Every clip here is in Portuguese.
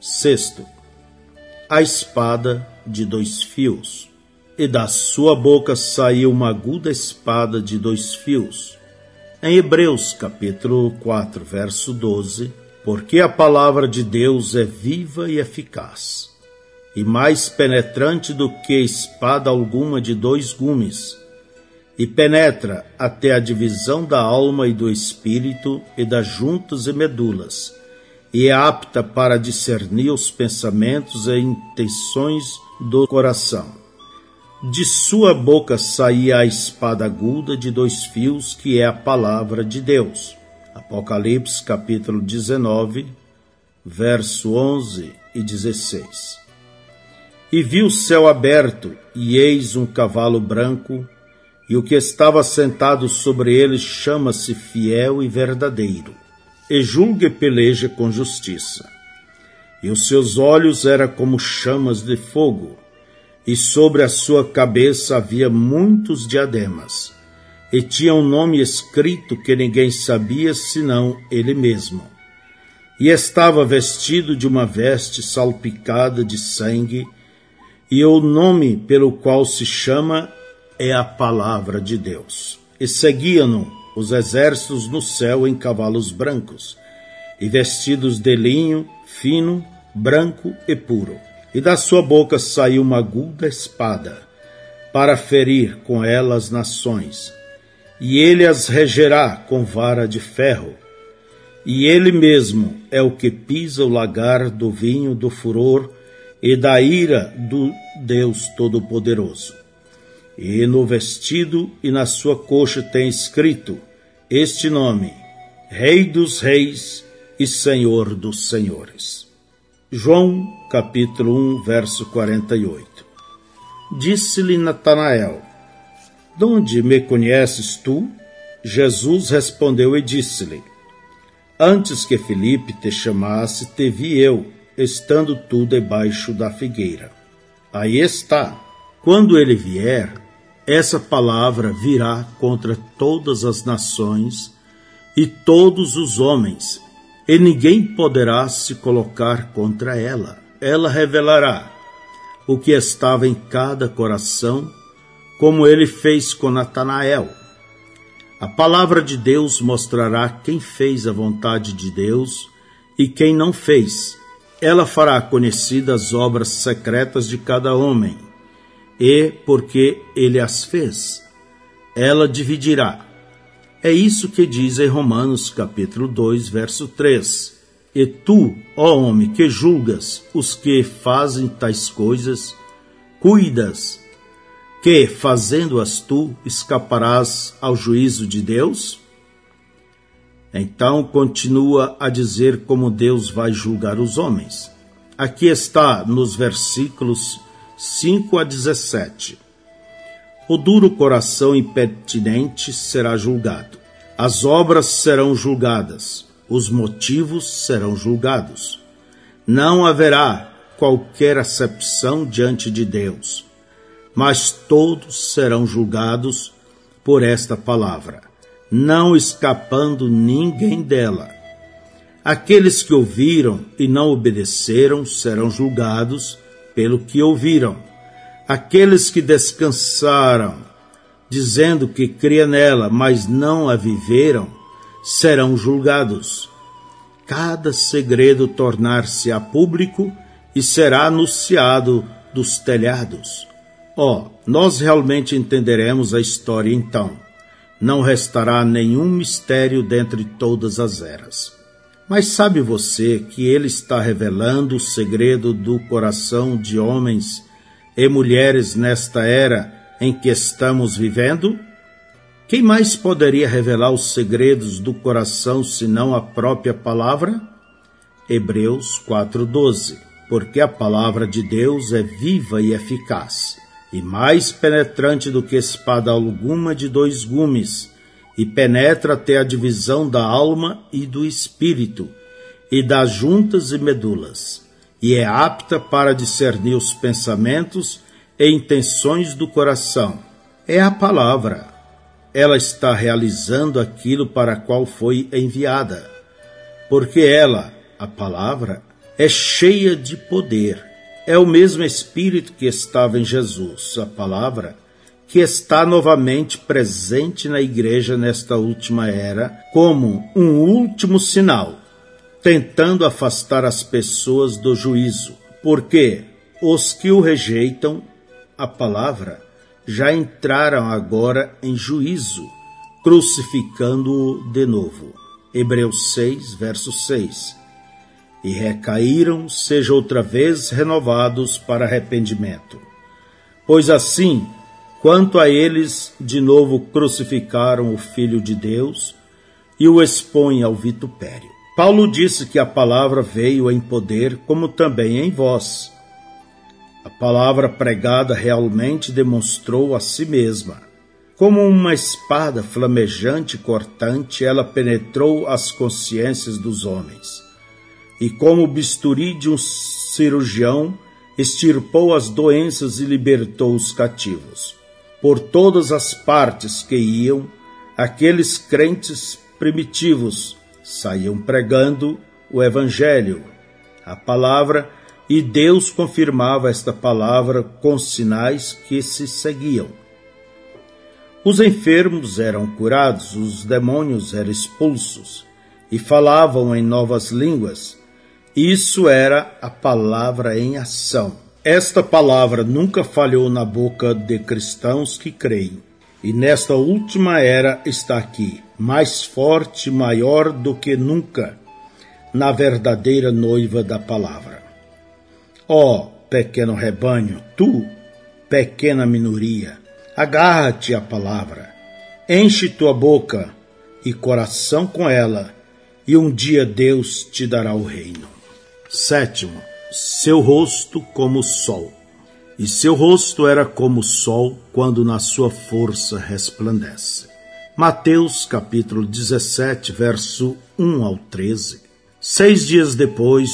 Sexto, a espada de dois fios. E da sua boca saiu uma aguda espada de dois fios. Em Hebreus capítulo 4, verso 12, porque a palavra de Deus é viva e eficaz, e mais penetrante do que espada alguma de dois gumes, e penetra até a divisão da alma e do espírito e das juntas e medulas, e é apta para discernir os pensamentos e intenções do coração. De sua boca saía a espada aguda de dois fios, que é a palavra de Deus. Apocalipse capítulo 19, verso 11 e 16. E vi o céu aberto, e eis um cavalo branco, e o que estava sentado sobre ele chama-se fiel e verdadeiro, e julga e peleja com justiça. E os seus olhos eram como chamas de fogo, e sobre a sua cabeça havia muitos diademas, e tinha um nome escrito que ninguém sabia senão ele mesmo. E estava vestido de uma veste salpicada de sangue, e o nome pelo qual se chama é a palavra de Deus. E seguiam-no os exércitos no céu em cavalos brancos, e vestidos de linho fino, branco e puro e da sua boca saiu uma aguda espada, para ferir com ela as nações, e ele as regerá com vara de ferro. E ele mesmo é o que pisa o lagar do vinho do furor e da ira do Deus Todo-Poderoso. E no vestido e na sua coxa tem escrito este nome: Rei dos Reis e Senhor dos Senhores. João capítulo 1, verso 48. Disse-lhe Natanael: Donde me conheces tu? Jesus respondeu e disse-lhe: Antes que Felipe te chamasse, te vi eu, estando tu debaixo da figueira. Aí está. Quando ele vier, essa palavra virá contra todas as nações e todos os homens, e ninguém poderá se colocar contra ela. Ela revelará o que estava em cada coração, como ele fez com Natanael. A palavra de Deus mostrará quem fez a vontade de Deus e quem não fez. Ela fará conhecidas as obras secretas de cada homem, e porque ele as fez, ela dividirá é isso que diz em Romanos capítulo 2, verso 3. E tu, ó homem, que julgas os que fazem tais coisas, cuidas que, fazendo-as tu, escaparás ao juízo de Deus? Então continua a dizer como Deus vai julgar os homens. Aqui está nos versículos 5 a 17. O duro coração impertinente será julgado. As obras serão julgadas. Os motivos serão julgados. Não haverá qualquer acepção diante de Deus, mas todos serão julgados por esta palavra, não escapando ninguém dela. Aqueles que ouviram e não obedeceram serão julgados pelo que ouviram Aqueles que descansaram, dizendo que cria nela, mas não a viveram, serão julgados. Cada segredo tornar-se-á público e será anunciado dos telhados. Ó, oh, nós realmente entenderemos a história então. Não restará nenhum mistério dentre todas as eras. Mas sabe você que ele está revelando o segredo do coração de homens e mulheres nesta era em que estamos vivendo? Quem mais poderia revelar os segredos do coração senão a própria palavra? Hebreus 4:12. Porque a palavra de Deus é viva e eficaz, e mais penetrante do que espada alguma de dois gumes, e penetra até a divisão da alma e do espírito, e das juntas e medulas e é apta para discernir os pensamentos e intenções do coração. É a palavra. Ela está realizando aquilo para qual foi enviada. Porque ela, a palavra, é cheia de poder. É o mesmo Espírito que estava em Jesus, a palavra, que está novamente presente na igreja nesta última era, como um último sinal, tentando afastar as pessoas do juízo, porque os que o rejeitam, a palavra, já entraram agora em juízo, crucificando-o de novo. Hebreus 6, verso 6. E recaíram, seja outra vez renovados para arrependimento. Pois assim, quanto a eles, de novo crucificaram o Filho de Deus e o expõem ao vitupério. Paulo disse que a palavra veio em poder, como também em voz. A palavra pregada realmente demonstrou a si mesma. Como uma espada flamejante e cortante, ela penetrou as consciências dos homens. E como o bisturi de um cirurgião, extirpou as doenças e libertou os cativos. Por todas as partes que iam, aqueles crentes primitivos saíam pregando o Evangelho, a palavra, e Deus confirmava esta palavra com sinais que se seguiam. Os enfermos eram curados, os demônios eram expulsos e falavam em novas línguas. Isso era a palavra em ação. Esta palavra nunca falhou na boca de cristãos que creem. E nesta última era está aqui, mais forte maior do que nunca, na verdadeira noiva da palavra. Ó oh, pequeno rebanho, tu, pequena minoria, agarra-te à palavra, enche tua boca e coração com ela, e um dia Deus te dará o reino. Sétimo, seu rosto como o sol e seu rosto era como o sol quando na sua força resplandece. Mateus capítulo 17, verso 1 ao 13. Seis dias depois,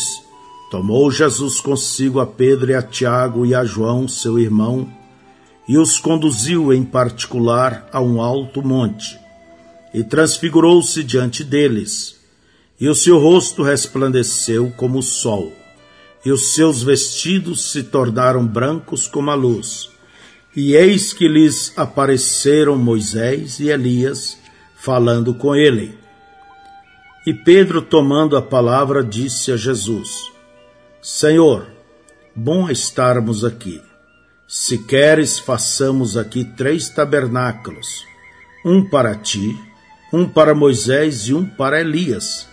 tomou Jesus consigo a Pedro e a Tiago e a João, seu irmão, e os conduziu em particular a um alto monte, e transfigurou-se diante deles, e o seu rosto resplandeceu como o sol e os seus vestidos se tornaram brancos como a luz. E eis que lhes apareceram Moisés e Elias, falando com ele. E Pedro, tomando a palavra, disse a Jesus: Senhor, bom estarmos aqui. Se queres, façamos aqui três tabernáculos: um para ti, um para Moisés e um para Elias.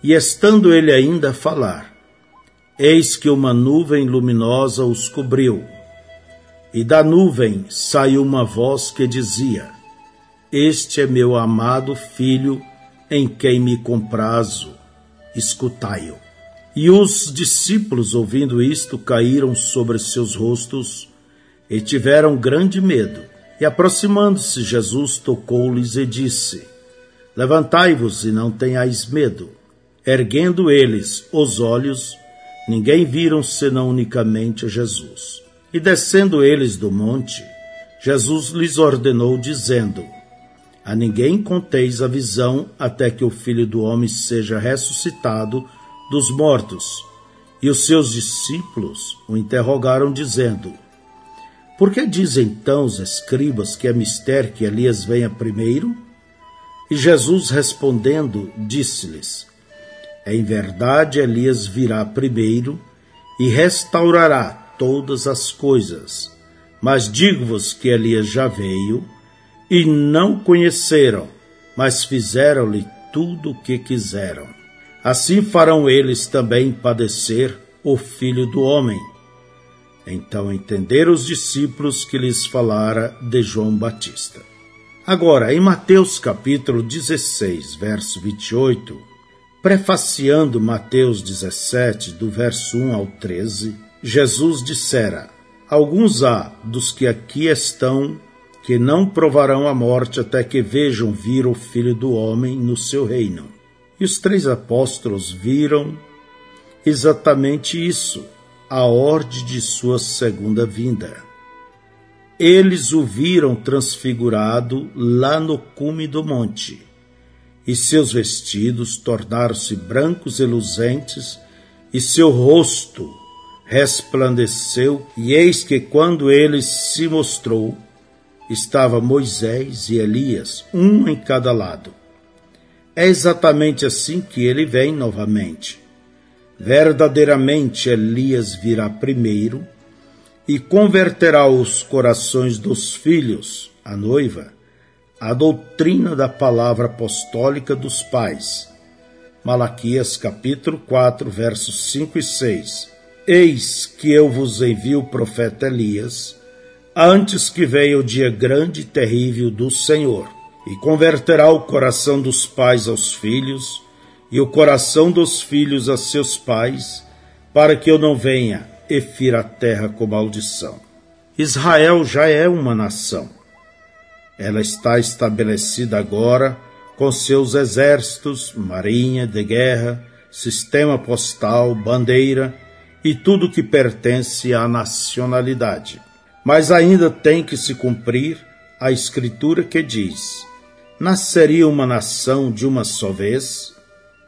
E estando ele ainda a falar, Eis que uma nuvem luminosa os cobriu, e da nuvem saiu uma voz que dizia: Este é meu amado filho, em quem me comprazo, escutai-o. E os discípulos, ouvindo isto, caíram sobre seus rostos e tiveram grande medo. E aproximando-se, Jesus tocou-lhes e disse: Levantai-vos e não tenhais medo. Erguendo eles os olhos, ninguém viram senão unicamente Jesus. E descendo eles do monte, Jesus lhes ordenou, dizendo: A ninguém conteis a visão até que o filho do homem seja ressuscitado dos mortos. E os seus discípulos o interrogaram, dizendo: Por que dizem então os escribas que é mistério que Elias venha primeiro? E Jesus respondendo, disse-lhes: em verdade, Elias virá primeiro e restaurará todas as coisas. Mas digo-vos que Elias já veio e não conheceram, mas fizeram-lhe tudo o que quiseram. Assim farão eles também padecer o filho do homem. Então entenderam os discípulos que lhes falara de João Batista. Agora, em Mateus capítulo 16, verso 28, Prefaciando Mateus 17, do verso 1 ao 13, Jesus dissera: Alguns há dos que aqui estão que não provarão a morte até que vejam vir o Filho do Homem no seu reino. E os três apóstolos viram exatamente isso, a ordem de sua segunda vinda. Eles o viram transfigurado lá no cume do monte e seus vestidos tornaram-se brancos e luzentes, e seu rosto resplandeceu, e eis que quando ele se mostrou, estava Moisés e Elias, um em cada lado. É exatamente assim que ele vem novamente. Verdadeiramente Elias virá primeiro e converterá os corações dos filhos, a noiva, à doutrina da palavra apostólica dos pais. Malaquias capítulo 4, versos 5 e 6. Eis que eu vos envio o profeta Elias, antes que venha o dia grande e terrível do Senhor, e converterá o coração dos pais aos filhos, e o coração dos filhos a seus pais, para que eu não venha e fira a terra com maldição. Israel já é uma nação. Ela está estabelecida agora com seus exércitos, marinha de guerra, sistema postal, bandeira e tudo que pertence à nacionalidade. Mas ainda tem que se cumprir a escritura que diz: Nasceria uma nação de uma só vez?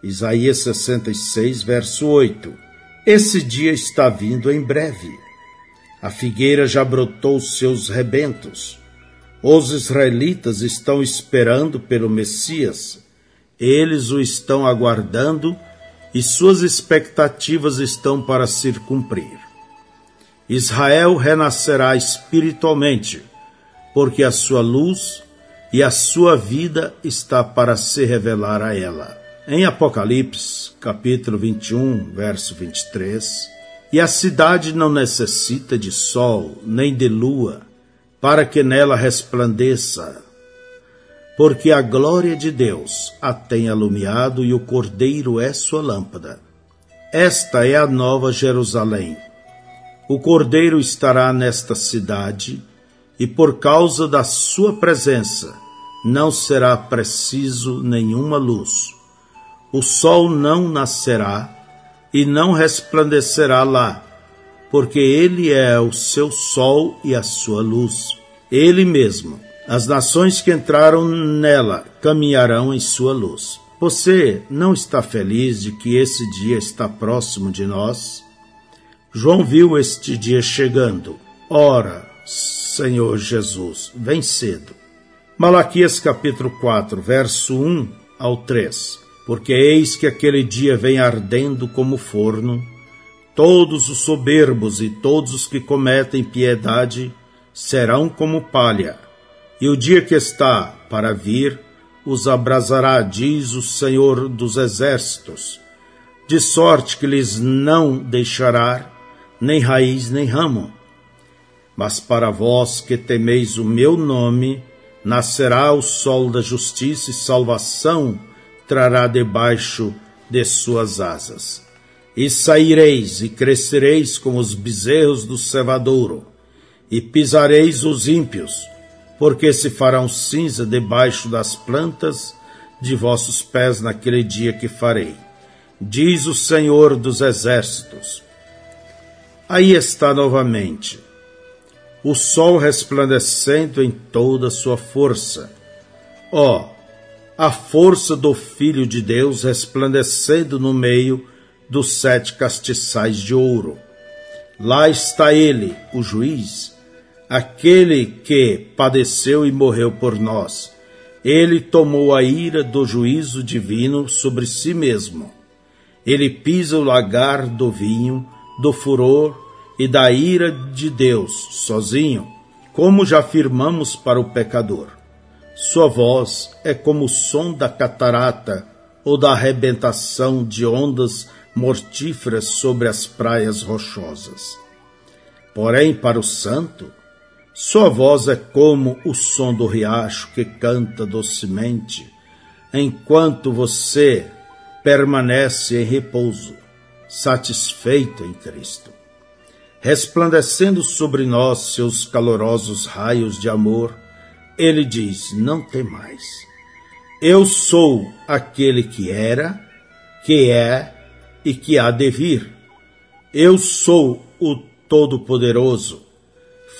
Isaías 66, verso 8. Esse dia está vindo em breve. A figueira já brotou seus rebentos. Os israelitas estão esperando pelo Messias. Eles o estão aguardando e suas expectativas estão para se cumprir. Israel renascerá espiritualmente, porque a sua luz e a sua vida está para se revelar a ela. Em Apocalipse, capítulo 21, verso 23, e a cidade não necessita de sol nem de lua para que nela resplandeça, porque a glória de Deus a tem alumiado e o Cordeiro é sua lâmpada. Esta é a nova Jerusalém, o cordeiro estará nesta cidade, e por causa da sua presença não será preciso nenhuma luz. O sol não nascerá e não resplandecerá lá, porque ele é o seu sol e a sua luz. Ele mesmo. As nações que entraram nela caminharão em sua luz. Você não está feliz de que esse dia está próximo de nós? João viu este dia chegando. Ora, Senhor Jesus, vem cedo. Malaquias capítulo 4, verso 1 ao 3. Porque eis que aquele dia vem ardendo como forno, todos os soberbos e todos os que cometem piedade serão como palha, e o dia que está para vir os abrasará, diz o Senhor dos Exércitos, de sorte que lhes não deixará nem raiz nem ramo. Mas para vós que temeis o meu nome, nascerá o sol da justiça e salvação trará debaixo de suas asas. E saireis e crescereis como os bezerros do cevadouro, e pisareis os ímpios, porque se farão cinza debaixo das plantas de vossos pés naquele dia que farei. Diz o Senhor dos Exércitos, Aí está novamente o sol resplandecendo em toda a sua força. Ó, oh, a força do Filho de Deus resplandecendo no meio dos sete castiçais de ouro. Lá está ele, o juiz, aquele que padeceu e morreu por nós. Ele tomou a ira do juízo divino sobre si mesmo. Ele pisa o lagar do vinho do furor e da ira de Deus sozinho, como já afirmamos para o pecador. Sua voz é como o som da catarata ou da arrebentação de ondas mortíferas sobre as praias rochosas. Porém, para o santo, sua voz é como o som do riacho que canta docemente, enquanto você permanece em repouso satisfeito em Cristo. Resplandecendo sobre nós seus calorosos raios de amor, ele diz: Não tem mais. Eu sou aquele que era, que é e que há de vir. Eu sou o Todo-Poderoso.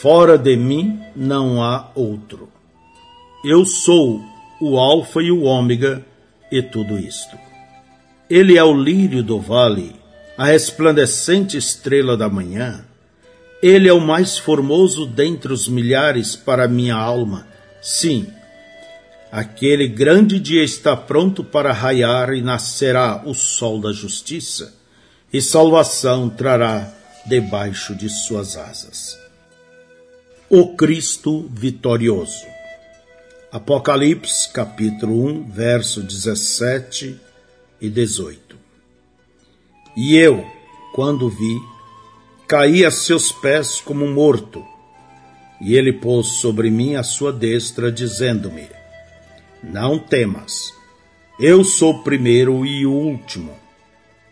Fora de mim não há outro. Eu sou o Alfa e o Ômega e tudo isto. Ele é o lírio do vale a resplandecente estrela da manhã. Ele é o mais formoso dentre os milhares para minha alma. Sim, aquele grande dia está pronto para raiar e nascerá o sol da justiça, e salvação trará debaixo de suas asas. O Cristo vitorioso. Apocalipse capítulo 1, verso 17 e 18. E eu, quando vi, caí a seus pés como morto. E ele pôs sobre mim a sua destra, dizendo-me: Não temas, eu sou o primeiro e o último,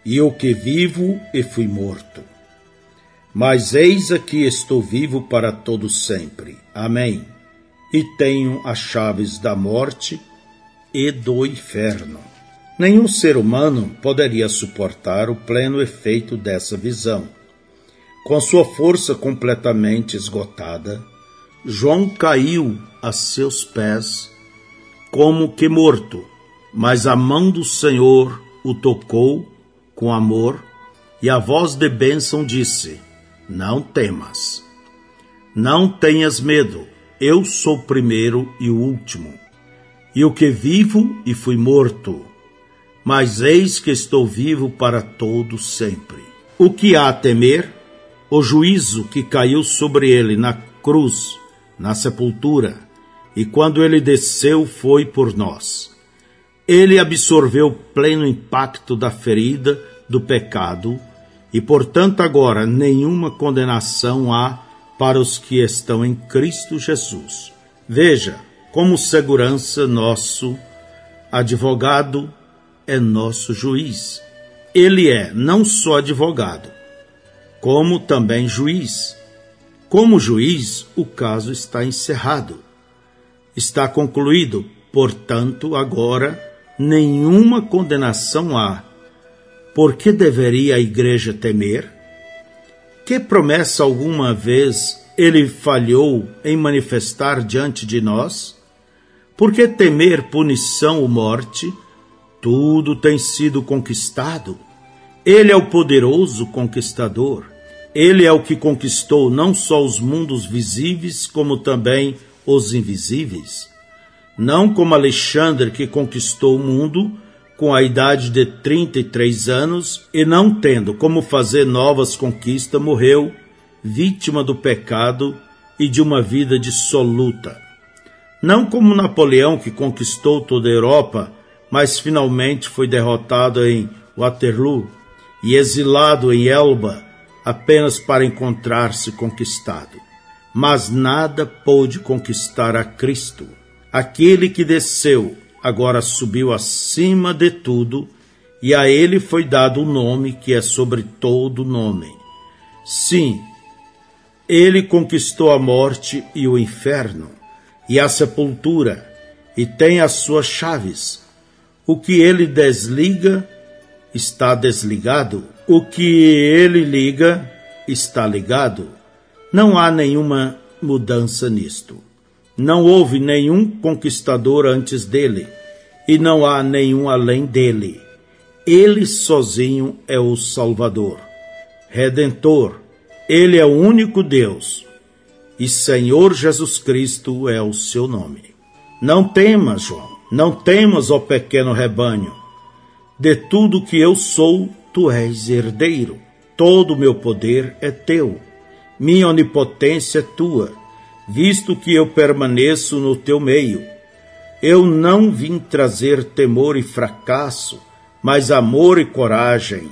e eu que vivo e fui morto. Mas eis aqui estou vivo para todo sempre. Amém. E tenho as chaves da morte e do inferno. Nenhum ser humano poderia suportar o pleno efeito dessa visão. Com sua força completamente esgotada, João caiu a seus pés como que morto, mas a mão do Senhor o tocou com amor e a voz de bênção disse: Não temas, não tenhas medo, eu sou o primeiro e o último, e o que vivo e fui morto mas eis que estou vivo para todo sempre. O que há a temer? O juízo que caiu sobre ele na cruz, na sepultura, e quando ele desceu foi por nós. Ele absorveu o pleno impacto da ferida do pecado, e portanto agora nenhuma condenação há para os que estão em Cristo Jesus. Veja como segurança nosso advogado é nosso juiz. Ele é não só advogado, como também juiz. Como juiz, o caso está encerrado. Está concluído, portanto, agora nenhuma condenação há. Por que deveria a igreja temer? Que promessa alguma vez ele falhou em manifestar diante de nós? Por que temer punição ou morte? Tudo tem sido conquistado. Ele é o poderoso conquistador. Ele é o que conquistou não só os mundos visíveis, como também os invisíveis. Não como Alexandre, que conquistou o mundo com a idade de 33 anos e, não tendo como fazer novas conquistas, morreu, vítima do pecado e de uma vida dissoluta. Não como Napoleão, que conquistou toda a Europa mas finalmente foi derrotado em Waterloo e exilado em Elba apenas para encontrar-se conquistado. Mas nada pôde conquistar a Cristo. Aquele que desceu agora subiu acima de tudo e a ele foi dado o nome que é sobre todo nome. Sim, ele conquistou a morte e o inferno e a sepultura e tem as suas chaves o que ele desliga está desligado, o que ele liga está ligado. Não há nenhuma mudança nisto. Não houve nenhum conquistador antes dele, e não há nenhum além dele. Ele sozinho é o Salvador, Redentor. Ele é o único Deus, e Senhor Jesus Cristo é o seu nome. Não temas, João. Não temas, ó pequeno rebanho, de tudo que eu sou, tu és herdeiro. Todo o meu poder é teu, minha onipotência é tua, visto que eu permaneço no teu meio. Eu não vim trazer temor e fracasso, mas amor e coragem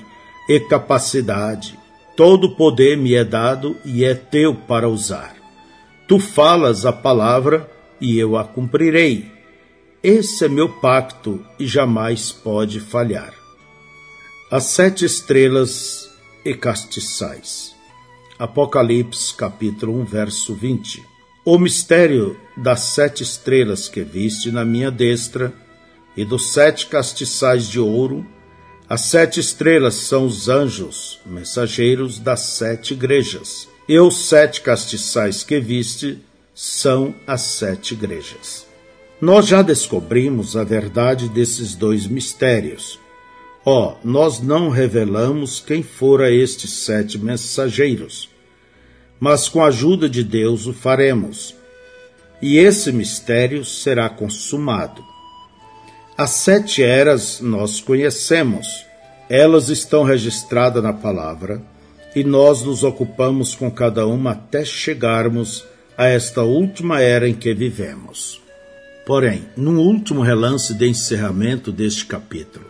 e capacidade. Todo poder me é dado e é teu para usar. Tu falas a palavra e eu a cumprirei esse é meu pacto e jamais pode falhar. As sete estrelas e castiçais. Apocalipse, capítulo 1, verso 20. O mistério das sete estrelas que viste na minha destra e dos sete castiçais de ouro. As sete estrelas são os anjos, mensageiros das sete igrejas, e os sete castiçais que viste são as sete igrejas. Nós já descobrimos a verdade desses dois mistérios. Ó, oh, nós não revelamos quem fora estes sete mensageiros, mas com a ajuda de Deus o faremos, e esse mistério será consumado. As sete eras nós conhecemos, elas estão registradas na palavra, e nós nos ocupamos com cada uma até chegarmos a esta última era em que vivemos. Porém, num último relance de encerramento deste capítulo,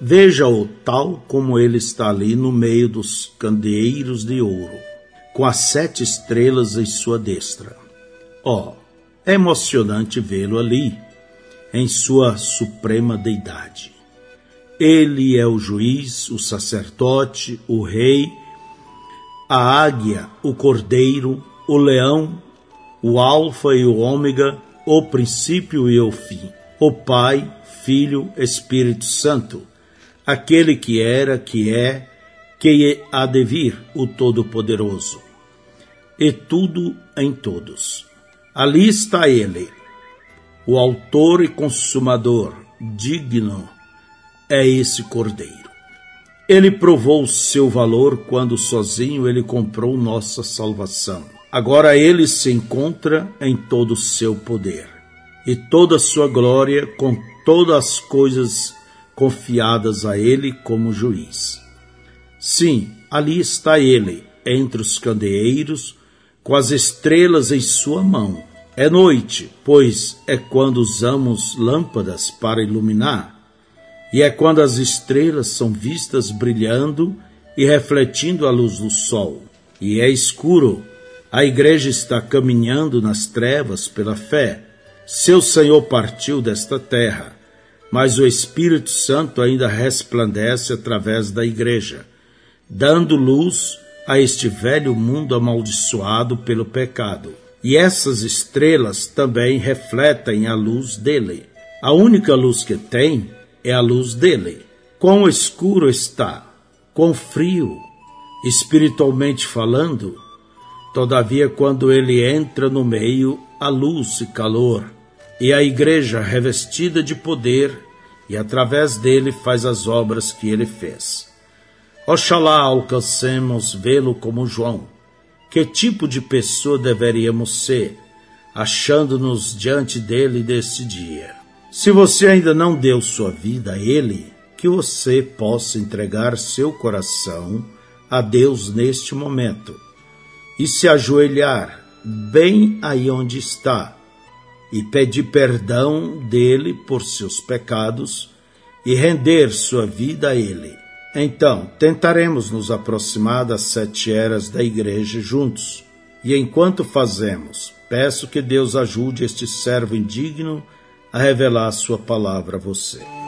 veja-o tal como ele está ali no meio dos candeeiros de ouro, com as sete estrelas em sua destra. Oh, é emocionante vê-lo ali, em sua suprema deidade. Ele é o juiz, o sacerdote, o rei, a águia, o cordeiro, o leão, o alfa e o ômega, o princípio e o fim, o Pai, Filho, Espírito Santo, aquele que era, que é, que há de vir, o Todo-Poderoso. E tudo em todos. Ali está ele, o autor e consumador, digno é esse cordeiro. Ele provou o seu valor quando sozinho ele comprou nossa salvação. Agora ele se encontra em todo o seu poder e toda a sua glória com todas as coisas confiadas a ele como juiz. Sim, ali está ele, entre os candeeiros, com as estrelas em sua mão. É noite, pois é quando usamos lâmpadas para iluminar e é quando as estrelas são vistas brilhando e refletindo a luz do sol. E é escuro. A igreja está caminhando nas trevas pela fé. Seu Senhor partiu desta terra, mas o Espírito Santo ainda resplandece através da igreja, dando luz a este velho mundo amaldiçoado pelo pecado. E essas estrelas também refletem a luz dele. A única luz que tem é a luz dele. Quão escuro está, quão frio, espiritualmente falando, todavia, quando ele entra no meio, a luz e calor, e a igreja revestida de poder, e através dele faz as obras que ele fez. Oxalá alcancemos vê-lo como João. Que tipo de pessoa deveríamos ser, achando-nos diante dele desse dia? Se você ainda não deu sua vida a Ele, que você possa entregar seu coração a Deus neste momento e se ajoelhar bem aí onde está e pedir perdão dele por seus pecados e render sua vida a Ele. Então, tentaremos nos aproximar das sete eras da igreja juntos. E enquanto fazemos, peço que Deus ajude este servo indigno a revelar a sua palavra a você.